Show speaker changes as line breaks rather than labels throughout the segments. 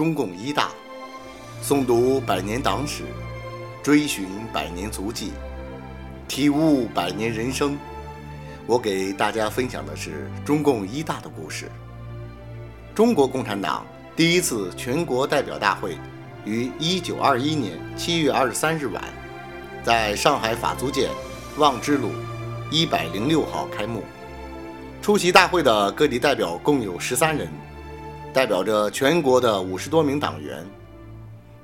中共一大，诵读百年党史，追寻百年足迹，体悟百年人生。我给大家分享的是中共一大的故事。中国共产党第一次全国代表大会于1921年7月23日晚，在上海法租界望之路106号开幕。出席大会的各地代表共有十三人，代表着全国的五十多名党员。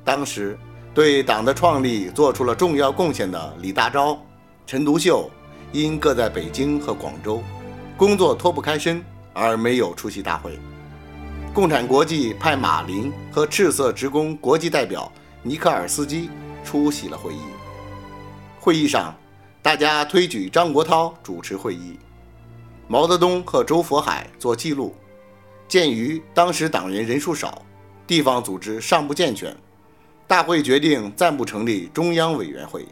当时对党的创立做出了重要贡献的李大钊、陈独秀，因各在北京和广州，工作脱不开身而没有出席大会。共产国际派马林和赤色职工国际代表尼克尔斯基出席了会议。会议上，大家推举张国焘主持会议。毛泽东和周佛海做记录。鉴于当时党员人数少，地方组织尚不健全，大会决定暂不成立中央委员会，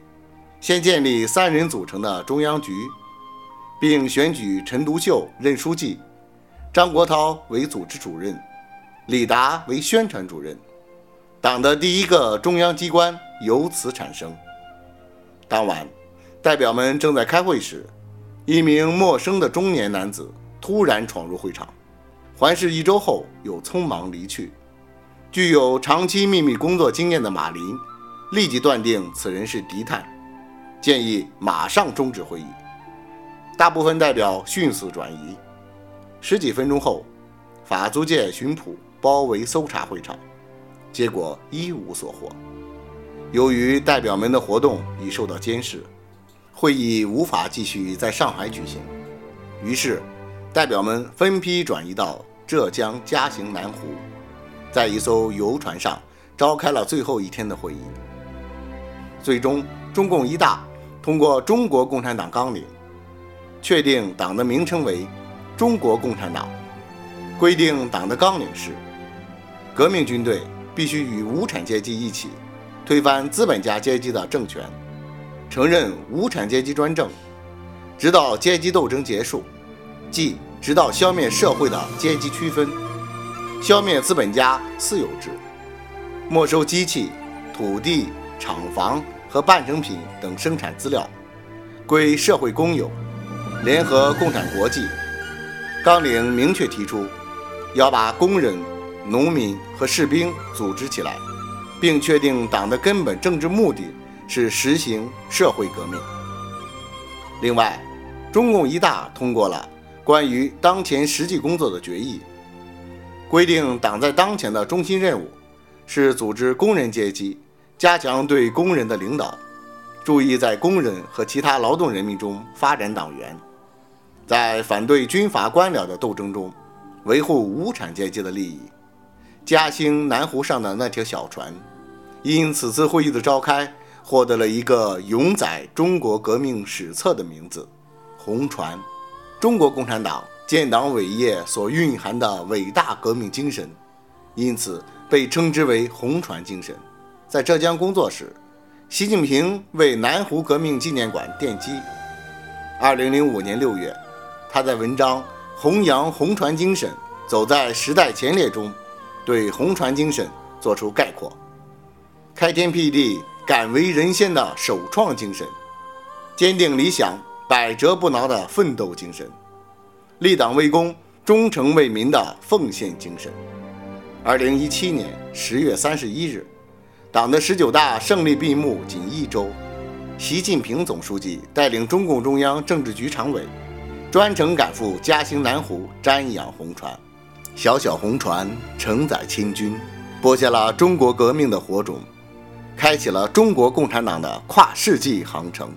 先建立三人组成的中央局，并选举陈独秀任书记，张国焘为组织主任，李达为宣传主任。党的第一个中央机关由此产生。当晚，代表们正在开会时。一名陌生的中年男子突然闯入会场，环视一周后又匆忙离去。具有长期秘密工作经验的马林立即断定此人是敌探，建议马上终止会议。大部分代表迅速转移。十几分钟后，法租界巡捕包围搜查会场，结果一无所获。由于代表们的活动已受到监视。会议无法继续在上海举行，于是代表们分批转移到浙江嘉兴南湖，在一艘游船上召开了最后一天的会议。最终，中共一大通过《中国共产党纲领》，确定党的名称为中国共产党，规定党的纲领是：革命军队必须与无产阶级一起推翻资本家阶级的政权。承认无产阶级专政，直到阶级斗争结束，即直到消灭社会的阶级区分，消灭资本家私有制，没收机器、土地、厂房和半成品等生产资料，归社会公有，联合共产国际。纲领明确提出，要把工人、农民和士兵组织起来，并确定党的根本政治目的。是实行社会革命。另外，中共一大通过了关于当前实际工作的决议，规定党在当前的中心任务是组织工人阶级，加强对工人的领导，注意在工人和其他劳动人民中发展党员，在反对军阀官僚的斗争中维护无产阶级的利益。嘉兴南湖上的那条小船，因此次会议的召开。获得了一个永载中国革命史册的名字——红船。中国共产党建党伟业所蕴含的伟大革命精神，因此被称之为“红船精神”。在浙江工作时，习近平为南湖革命纪念馆奠基。二零零五年六月，他在文章《弘扬红船精神，走在时代前列》中，对红船精神作出概括：开天辟地。敢为人先的首创精神，坚定理想、百折不挠的奋斗精神，立党为公、忠诚为民的奉献精神。二零一七年十月三十一日，党的十九大胜利闭幕仅一周，习近平总书记带领中共中央政治局常委，专程赶赴嘉兴南湖瞻仰红船。小小红船承载清军，播下了中国革命的火种。开启了中国共产党的跨世纪航程。